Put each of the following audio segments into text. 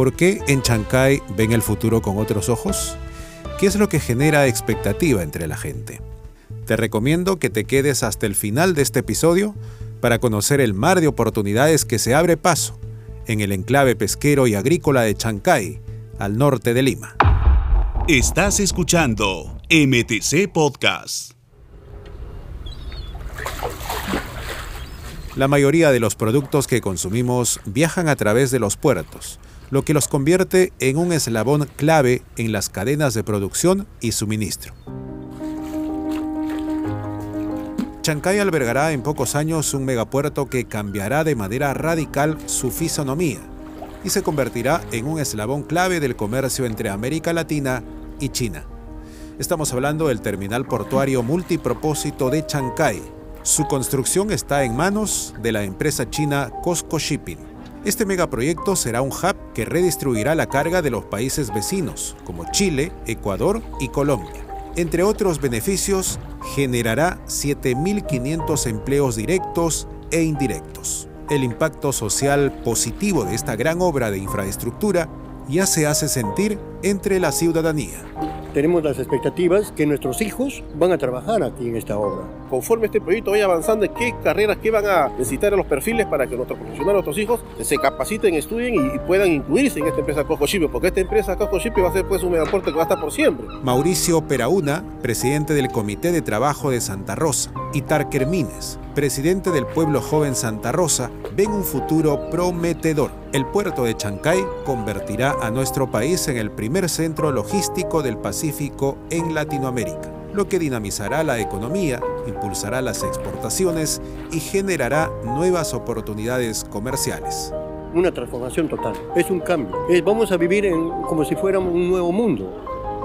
¿Por qué en Chancay ven el futuro con otros ojos? ¿Qué es lo que genera expectativa entre la gente? Te recomiendo que te quedes hasta el final de este episodio para conocer el mar de oportunidades que se abre paso en el enclave pesquero y agrícola de Chancay, al norte de Lima. Estás escuchando MTC Podcast. La mayoría de los productos que consumimos viajan a través de los puertos, lo que los convierte en un eslabón clave en las cadenas de producción y suministro. Chancay albergará en pocos años un megapuerto que cambiará de manera radical su fisonomía y se convertirá en un eslabón clave del comercio entre América Latina y China. Estamos hablando del terminal portuario multipropósito de Chancay. Su construcción está en manos de la empresa china COSCO Shipping. Este megaproyecto será un hub que redistribuirá la carga de los países vecinos, como Chile, Ecuador y Colombia. Entre otros beneficios, generará 7.500 empleos directos e indirectos. El impacto social positivo de esta gran obra de infraestructura ya se hace sentir entre la ciudadanía tenemos las expectativas que nuestros hijos van a trabajar aquí en esta obra. Conforme este proyecto vaya avanzando, ¿qué carreras, qué van a necesitar los perfiles para que nuestros profesionales, nuestros hijos, se capaciten, estudien y, puedan incluirse en esta empresa Coco? Porque esta empresa Coco va a ser pues un megaporte que va a estar por siempre. Mauricio Perauna, presidente del Comité de Trabajo de Santa Rosa, y Tarker Mines, presidente del Pueblo Joven Santa Rosa, ven un futuro prometedor. El puerto de Chancay convertirá a nuestro país en el primer centro logístico del Pacífico en Latinoamérica, lo que dinamizará la economía, impulsará las exportaciones y generará nuevas oportunidades comerciales una transformación total. Es un cambio. vamos a vivir como si fuéramos un nuevo mundo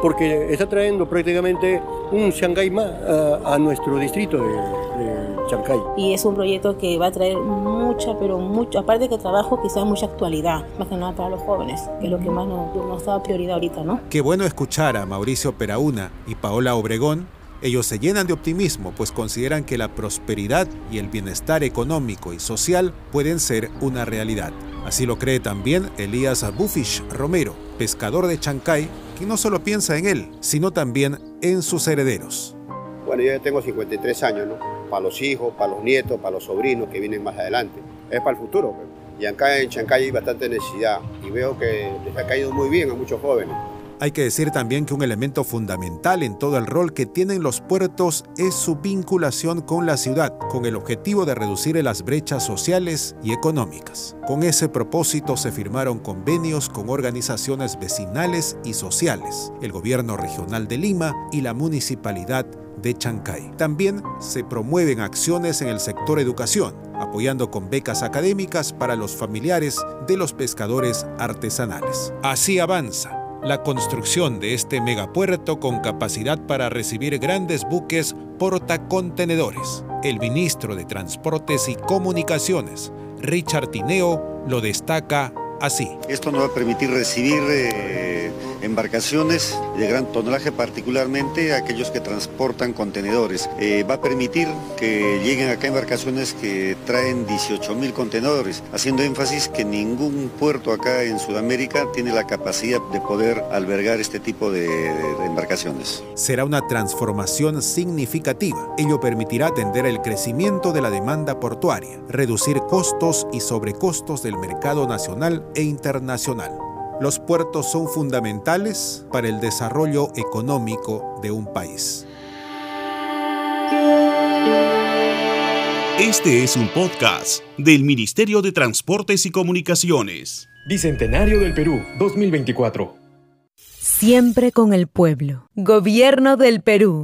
porque está trayendo prácticamente un Shanghái más a, nuestro distrito de, Shanghái. Y es un proyecto que va a traer mucha, pero mucho, aparte que trabajo, quizás mucha actualidad, más que nada para los jóvenes, que es lo que más nos, nos da prioridad ahorita, ¿no? Qué bueno escuchar a Mauricio Perauna y Paola Obregón ellos se llenan de optimismo, pues consideran que la prosperidad y el bienestar económico y social pueden ser una realidad. Así lo cree también Elías Bufish Romero, pescador de Chancay, que no solo piensa en él, sino también en sus herederos. Bueno, yo ya tengo 53 años, ¿no? Para los hijos, para los nietos, para los sobrinos que vienen más adelante. Es para el futuro. Pues. Y acá en Chancay hay bastante necesidad y veo que les ha caído muy bien a muchos jóvenes. Hay que decir también que un elemento fundamental en todo el rol que tienen los puertos es su vinculación con la ciudad, con el objetivo de reducir las brechas sociales y económicas. Con ese propósito se firmaron convenios con organizaciones vecinales y sociales, el gobierno regional de Lima y la municipalidad de Chancay. También se promueven acciones en el sector educación, apoyando con becas académicas para los familiares de los pescadores artesanales. Así avanza la construcción de este megapuerto con capacidad para recibir grandes buques portacontenedores. El ministro de Transportes y Comunicaciones, Richard Tineo, lo destaca así. Esto nos va a permitir recibir eh, embarcaciones de gran tonelaje, particularmente aquellos que transportan contenedores. Eh, va a permitir que lleguen acá embarcaciones que traen 18 mil contenedores, haciendo énfasis que ningún puerto acá en Sudamérica tiene la capacidad de poder albergar este tipo de embarcaciones. Será una transformación significativa. Ello permitirá atender el crecimiento de la demanda portuaria, reducir costos y sobrecostos del mercado nacional e internacional. Los puertos son fundamentales para el desarrollo económico de un país. Este es un podcast del Ministerio de Transportes y Comunicaciones. Bicentenario del Perú 2024. Siempre con el pueblo. Gobierno del Perú.